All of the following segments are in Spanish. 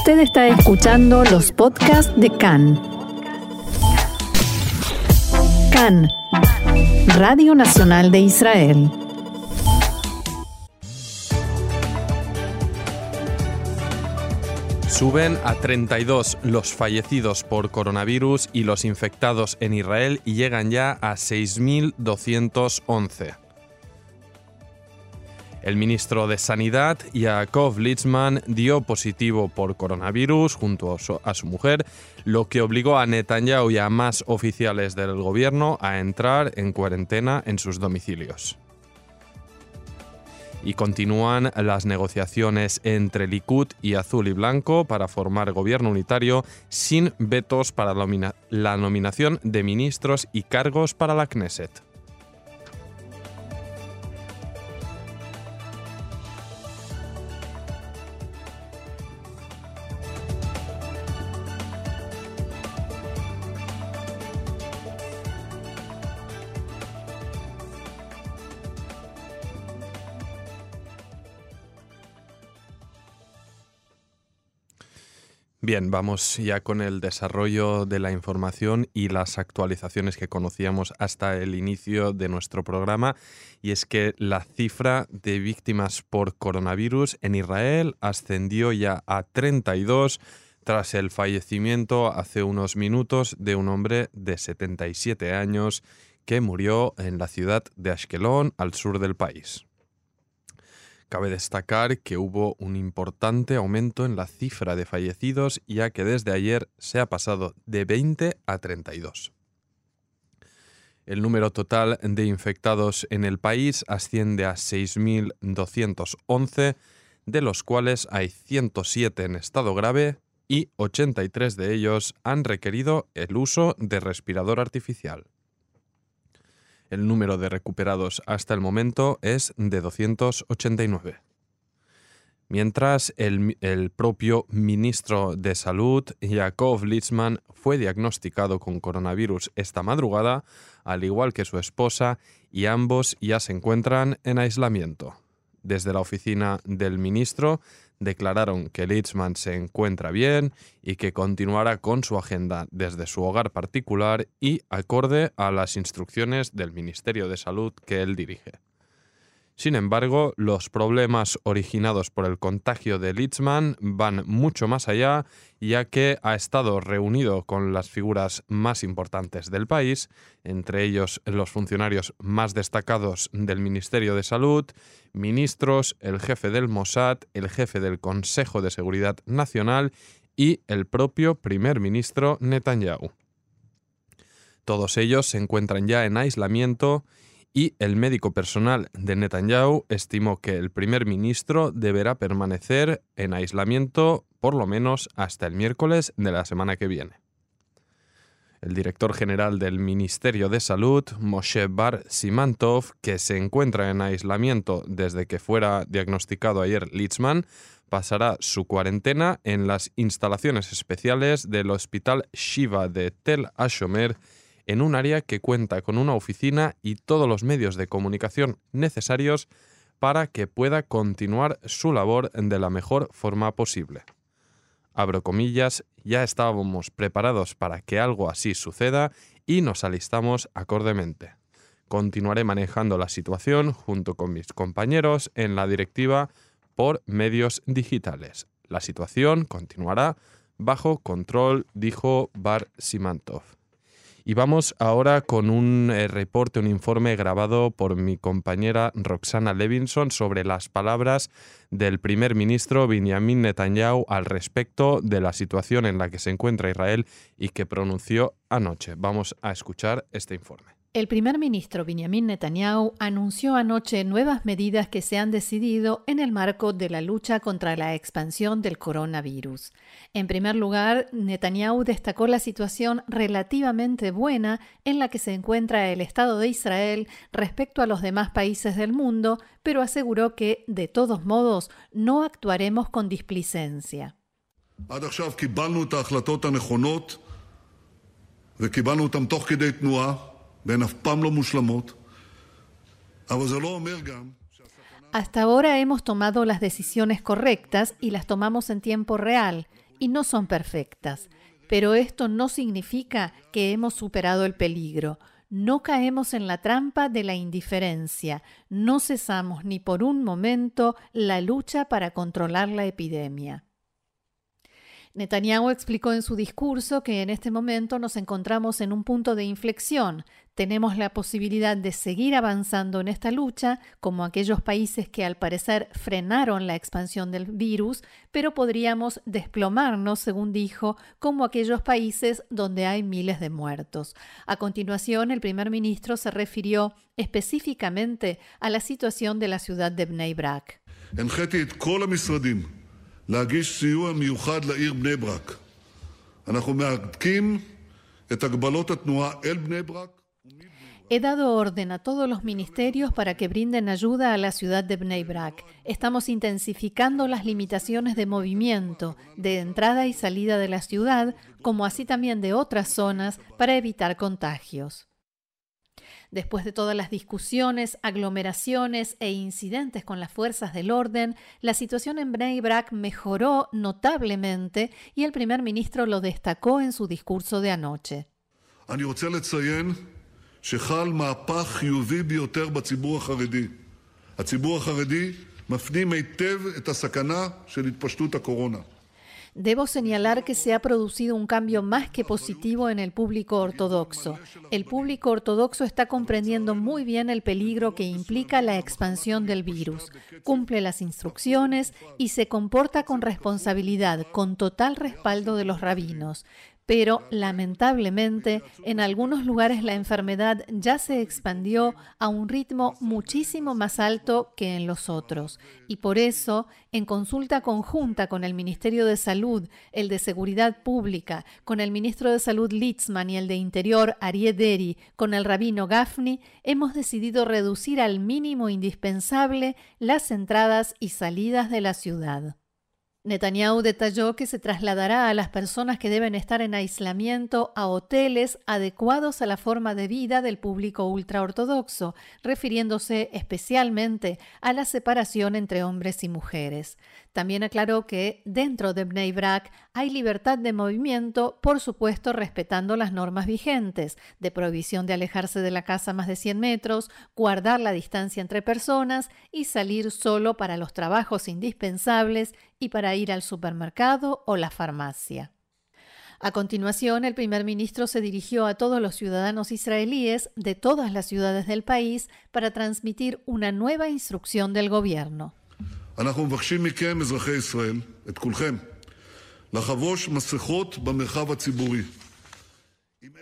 Usted está escuchando los podcasts de CAN. CAN, Radio Nacional de Israel. Suben a 32 los fallecidos por coronavirus y los infectados en Israel y llegan ya a 6.211. El ministro de Sanidad, Yaakov Litzman, dio positivo por coronavirus junto a su mujer, lo que obligó a Netanyahu y a más oficiales del gobierno a entrar en cuarentena en sus domicilios. Y continúan las negociaciones entre Likud y Azul y Blanco para formar gobierno unitario sin vetos para la nominación de ministros y cargos para la Knesset. Bien, vamos ya con el desarrollo de la información y las actualizaciones que conocíamos hasta el inicio de nuestro programa. Y es que la cifra de víctimas por coronavirus en Israel ascendió ya a 32 tras el fallecimiento hace unos minutos de un hombre de 77 años que murió en la ciudad de Ashkelon, al sur del país. Cabe destacar que hubo un importante aumento en la cifra de fallecidos, ya que desde ayer se ha pasado de 20 a 32. El número total de infectados en el país asciende a 6.211, de los cuales hay 107 en estado grave y 83 de ellos han requerido el uso de respirador artificial. El número de recuperados hasta el momento es de 289. Mientras el, propio ministro de Salud, Yakov Litzman, fue diagnosticado con coronavirus esta madrugada, al igual que su esposa, y ambos ya se encuentran en aislamiento. Desde la oficina del ministro declararon que Litzman se encuentra bien y que continuará con su agenda desde su hogar particular y acorde a las instrucciones del Ministerio de Salud que él dirige. Sin embargo, los problemas originados por el contagio de Litzman van mucho más allá, ya que ha estado reunido con las figuras más importantes del país, entre ellos los funcionarios más destacados del Ministerio de Salud, ministros, el jefe del Mossad, el jefe del Consejo de Seguridad Nacional y el propio primer ministro Netanyahu. Todos ellos se encuentran ya en aislamiento y el médico personal de Netanyahu estimó que el primer ministro deberá permanecer en aislamiento por lo menos hasta el miércoles de la semana que viene. El director general del Ministerio de Salud, Moshe Bar Simantov, que se encuentra en aislamiento desde que fuera diagnosticado ayer Litzman, pasará su cuarentena en las instalaciones especiales del Hospital Shiva de Tel Ashomer en un área que cuenta con una oficina y todos los medios de comunicación necesarios para que pueda continuar su labor de la mejor forma posible. Abro comillas, ya estábamos preparados para que algo así suceda y nos alistamos acordemente. Continuaré manejando la situación junto con mis compañeros en la directiva por medios digitales. La situación continuará bajo control, dijo Bar Simantov. Y vamos ahora con un eh, reporte, un informe grabado por mi compañera Roxana Levinson sobre las palabras del primer ministro Benjamin Netanyahu al respecto de la situación en la que se encuentra Israel y que pronunció anoche. Vamos a escuchar este informe. El primer ministro Benjamin Netanyahu anunció anoche nuevas medidas que se han decidido en el marco de la lucha contra la expansión del coronavirus. En primer lugar, Netanyahu destacó la situación relativamente buena en la que se encuentra el Estado de Israel respecto a los demás países del mundo, pero aseguró que, de todos modos, no actuaremos con displicencia. Hasta ahora hemos tomado las decisiones correctas y las tomamos en tiempo real, y no son perfectas. Pero esto no significa que hemos superado el peligro. No caemos en la trampa de la indiferencia. No cesamos ni por un momento la lucha para controlar la epidemia. Netanyahu explicó en su discurso que en este momento nos encontramos en un punto de inflexión. Tenemos la posibilidad de seguir avanzando en esta lucha, como aquellos países que al parecer frenaron la expansión del virus, pero podríamos desplomarnos, según dijo, como aquellos países donde hay miles de muertos. A continuación, el primer ministro se refirió específicamente a la situación de la ciudad de Bnei Brak. להגיש סיוע מיוחד לעיר בני ברק. אנחנו מהדקים את הגבלות התנועה אל בני ברק. He dado orden a todos los ministerios para que brinden ayuda a la ciudad de Bnei Brak. Estamos intensificando las limitaciones de movimiento, de entrada y salida de la ciudad, como así también de otras zonas, para evitar contagios. Después de todas las discusiones, aglomeraciones e incidentes con las fuerzas del orden, la situación en Bnei Brak mejoró notablemente y el primer ministro lo destacó en su discurso de anoche. Debo señalar que se ha producido un cambio más que positivo en el público ortodoxo. El público ortodoxo está comprendiendo muy bien el peligro que implica la expansión del virus, cumple las instrucciones y se comporta con responsabilidad, con total respaldo de los rabinos pero lamentablemente en algunos lugares la enfermedad ya se expandió a un ritmo muchísimo más alto que en los otros. Y por eso, en consulta conjunta con el Ministerio de Salud, el de Seguridad Pública, con el Ministro de Salud Litzman y el de Interior Arié Deri, con el rabino Gafni, hemos decidido reducir al mínimo indispensable las entradas y salidas de la ciudad. Netanyahu detalló que se trasladará a las personas que deben estar en aislamiento a hoteles adecuados a la forma de vida del público ultraortodoxo, refiriéndose especialmente a la separación entre hombres y mujeres. También aclaró que dentro de Bnei Brak hay libertad de movimiento, por supuesto respetando las normas vigentes, de prohibición de alejarse de la casa más de 100 metros, guardar la distancia entre personas y salir solo para los trabajos indispensables y para ir al supermercado o la farmacia. A continuación, el primer ministro se dirigió a todos los ciudadanos israelíes de todas las ciudades del país para transmitir una nueva instrucción del gobierno. אנחנו מבקשים מכם, אזרחי ישראל, את כולכם, לחבוש מסכות במרחב הציבורי.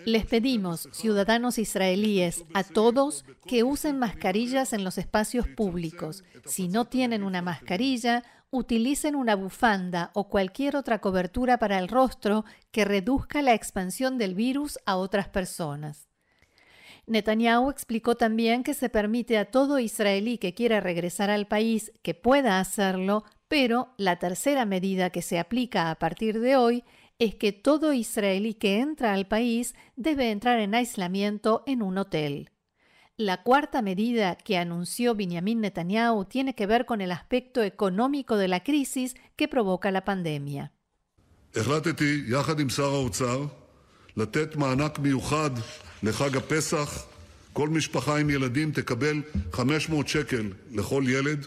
Les pedimos, ciudadanos israelíes, a todos que usen mascarillas en los espacios públicos. Si no tienen una mascarilla, utilicen una bufanda o cualquier otra cobertura para el rostro que reduzca la expansión del virus a otras personas. Netanyahu explicó también que se permite a todo israelí que quiera regresar al país que pueda hacerlo, pero la tercera medida que se aplica a partir de hoy es que todo israelí que entra al país debe entrar en aislamiento en un hotel. La cuarta medida que anunció Benjamin Netanyahu tiene que ver con el aspecto económico de la crisis que provoca la pandemia. לחג הפסח, כל משפחה עם ילדים תקבל 500 שקל לכל ילד,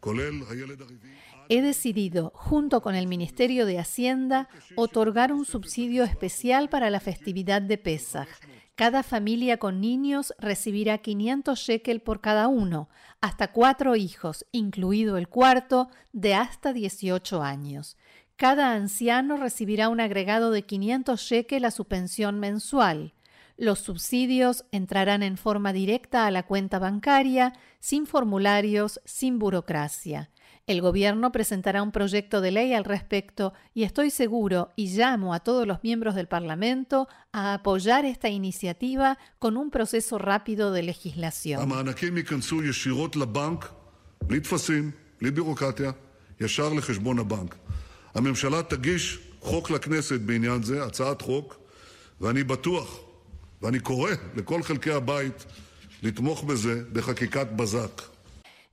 כולל הילד הרביעי. He decidido, junto con el Ministerio de Hacienda, otorgar un subsidio especial para la festividad de Pesach. Cada familia con niños recibirá 500 shekel por cada uno, hasta cuatro hijos, incluido el cuarto, de hasta 18 años. Cada anciano recibirá un agregado de 500 shekel a su pensión mensual. Los subsidios entrarán en forma directa a la cuenta bancaria, sin formularios, sin burocracia. El gobierno presentará un proyecto de ley al respecto y estoy seguro y llamo a todos los miembros del Parlamento a apoyar esta iniciativa con un proceso rápido de legislación.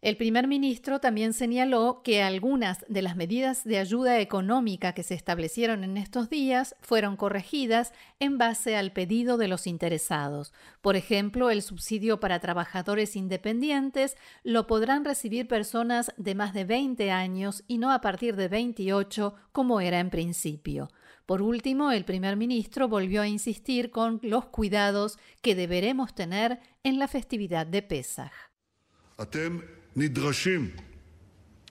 El primer ministro también señaló que algunas de las medidas de ayuda económica que se establecieron en estos días fueron corregidas en base al pedido de los interesados. Por ejemplo, el subsidio para trabajadores independientes lo podrán recibir personas de más de 20 años y no a partir de 28 como era en principio. Por último, el primer ministro volvió a insistir con los cuidados que deberemos tener en la festividad de Pesach. נדרשים,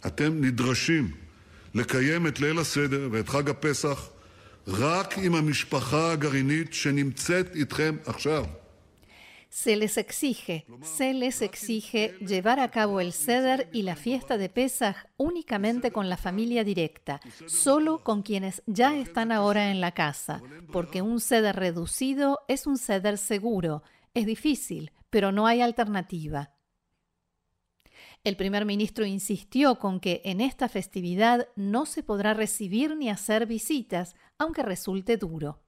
אתם נדרשים לקיים את ליל הסדר ואת חג הפסח רק עם המשפחה הגרעינית שנמצאת איתכם עכשיו. Se les exige, se les exige llevar a cabo el ceder y la fiesta de Pesach únicamente con la familia directa, solo con quienes ya están ahora en la casa, porque un ceder reducido es un ceder seguro. Es difícil, pero no hay alternativa. El primer ministro insistió con que en esta festividad no se podrá recibir ni hacer visitas, aunque resulte duro.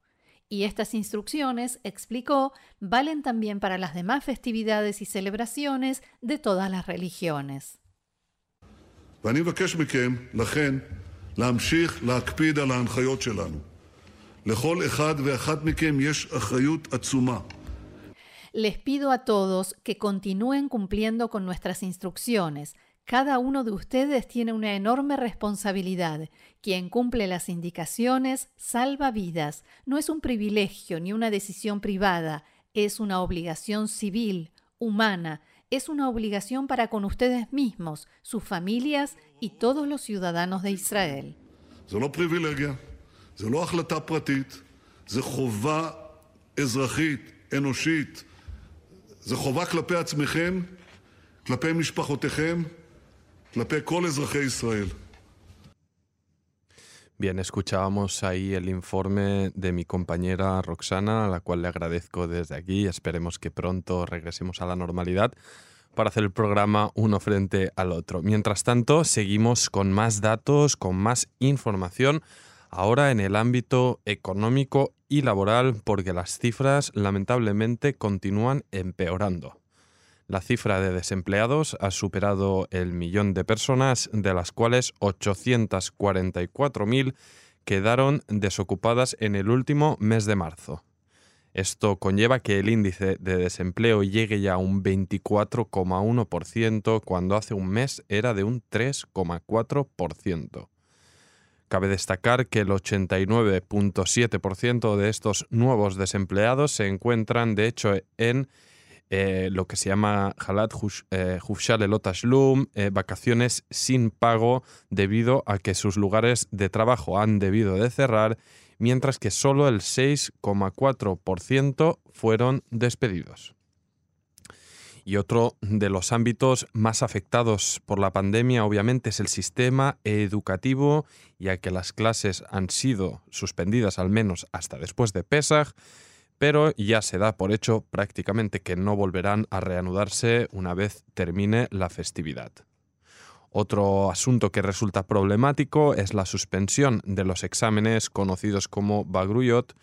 Y estas instrucciones, explicó, valen también para las demás festividades y celebraciones de todas las religiones. Les pido a todos que continúen cumpliendo con nuestras instrucciones. Cada uno de ustedes tiene una enorme responsabilidad. Quien cumple las indicaciones salva vidas. No es un privilegio ni una decisión privada, es una obligación civil, humana, es una obligación para con ustedes mismos, sus familias y todos los ciudadanos de Israel. Bien, escuchábamos ahí el informe de mi compañera Roxana, a la cual le agradezco desde aquí. Esperemos que pronto regresemos a la normalidad para hacer el programa uno frente al otro. Mientras tanto, seguimos con más datos, con más información ahora en el ámbito económico y laboral porque las cifras lamentablemente continúan empeorando. La cifra de desempleados ha superado el millón de personas, de las cuales 844.000 quedaron desocupadas en el último mes de marzo. Esto conlleva que el índice de desempleo llegue ya a un 24,1% cuando hace un mes era de un 3,4%. Cabe destacar que el 89.7% de estos nuevos desempleados se encuentran, de hecho, en eh, lo que se llama Halat Hufshal eh, Elotashlum, eh, vacaciones sin pago debido a que sus lugares de trabajo han debido de cerrar, mientras que solo el 6,4% fueron despedidos. Y otro de los ámbitos más afectados por la pandemia, obviamente, es el sistema educativo, ya que las clases han sido suspendidas al menos hasta después de Pesach, pero ya se da por hecho prácticamente que no volverán a reanudarse una vez termine la festividad. Otro asunto que resulta problemático es la suspensión de los exámenes conocidos como Bagruyot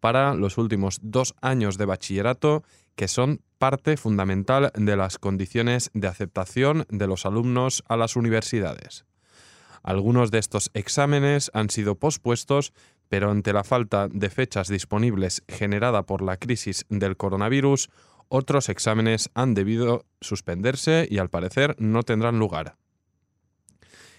para los últimos dos años de bachillerato que son parte fundamental de las condiciones de aceptación de los alumnos a las universidades. Algunos de estos exámenes han sido pospuestos, pero ante la falta de fechas disponibles generada por la crisis del coronavirus, otros exámenes han debido suspenderse y al parecer no tendrán lugar.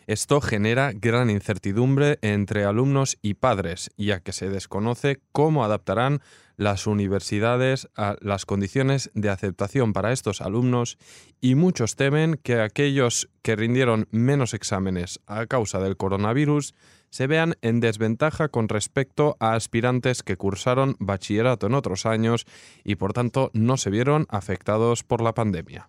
Esto genera gran incertidumbre entre alumnos y padres, ya que se desconoce cómo adaptarán las universidades a las condiciones de aceptación para estos alumnos y muchos temen que aquellos que rindieron menos exámenes a causa del coronavirus se vean en desventaja con respecto a aspirantes que cursaron bachillerato en otros años y por tanto no se vieron afectados por la pandemia.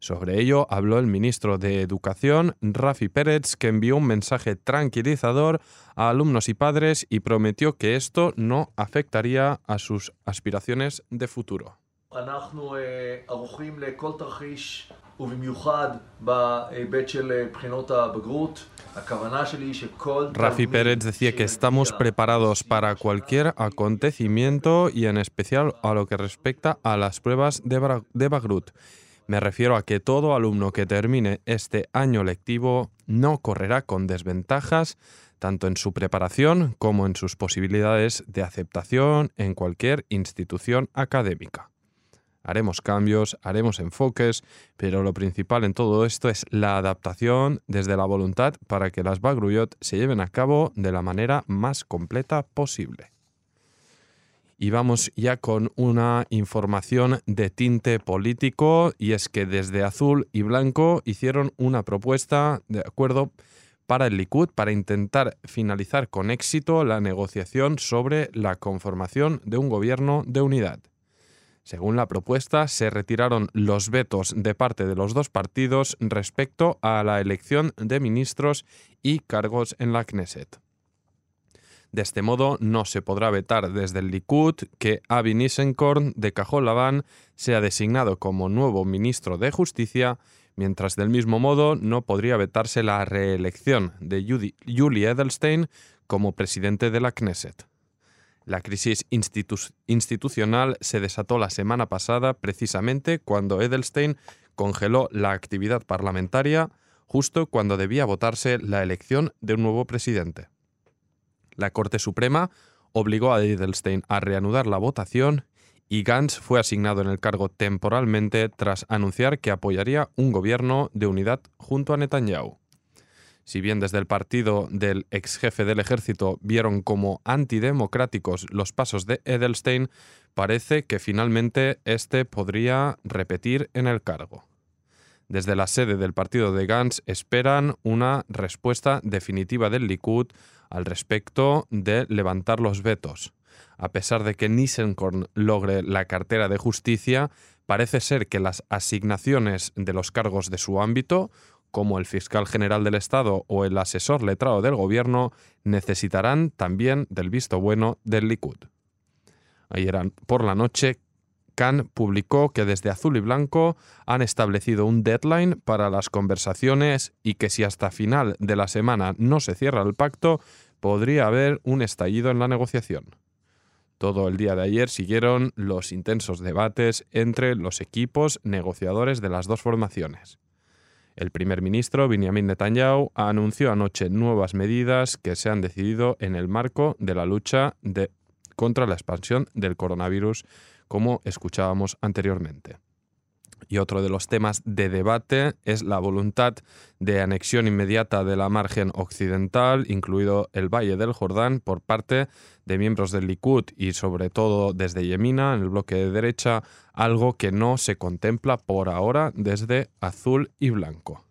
Sobre ello habló el ministro de Educación, Rafi Pérez, que envió un mensaje tranquilizador a alumnos y padres y prometió que esto no afectaría a sus aspiraciones de futuro. Rafi Pérez decía que estamos preparados para cualquier acontecimiento y en especial a lo que respecta a las pruebas de Bagrut Me refiero a que todo alumno que termine este año lectivo no correrá con desventajas tanto en su preparación como en sus posibilidades de aceptación en cualquier institución académica. Haremos cambios, haremos enfoques, pero lo principal en todo esto es la adaptación desde la voluntad para que las Bagruyot se lleven a cabo de la manera más completa posible. Y vamos ya con una información de tinte político, y es que desde Azul y Blanco hicieron una propuesta de acuerdo para el Likud para intentar finalizar con éxito la negociación sobre la conformación de un gobierno de unidad. Según la propuesta, se retiraron los vetos de parte de los dos partidos respecto a la elección de ministros y cargos en la Knesset. De este modo, no se podrá vetar desde el Likud que Avi Nissenkorn de Cajol sea designado como nuevo ministro de Justicia, mientras del mismo modo no podría vetarse la reelección de Julie Edelstein como presidente de la Knesset. La crisis institucional se desató la semana pasada precisamente cuando Edelstein congeló la actividad parlamentaria justo cuando debía votarse la elección de un nuevo presidente. La Corte Suprema obligó a Edelstein a reanudar la votación y Gantz fue asignado en el cargo temporalmente tras anunciar que apoyaría un gobierno de unidad junto a Netanyahu. Si bien desde el partido del ex jefe del ejército vieron como antidemocráticos los pasos de Edelstein, parece que finalmente este podría repetir en el cargo. Desde la sede del partido de Gantz esperan una respuesta definitiva del Likud al respecto de levantar los vetos. A pesar de que Nissenkorn logre la cartera de justicia, parece ser que las asignaciones de los cargos de su ámbito como el fiscal general del Estado o el asesor letrado del gobierno, necesitarán también del visto bueno del Likud. Ayer por la noche, Khan publicó que desde Azul y Blanco han establecido un deadline para las conversaciones y que si hasta final de la semana no se cierra el pacto, podría haber un estallido en la negociación. Todo el día de ayer siguieron los intensos debates entre los equipos negociadores de las dos formaciones. El primer ministro, Benjamin Netanyahu, anunció anoche nuevas medidas que se han decidido en el marco de la lucha contra la expansión del coronavirus, como escuchábamos anteriormente. Y otro de los temas de debate es la voluntad de anexión inmediata de la margen occidental, incluido el Valle del Jordán, por parte de miembros del Likud y sobre todo desde Yemina, en el bloque de derecha, algo que no se contempla por ahora desde azul y blanco.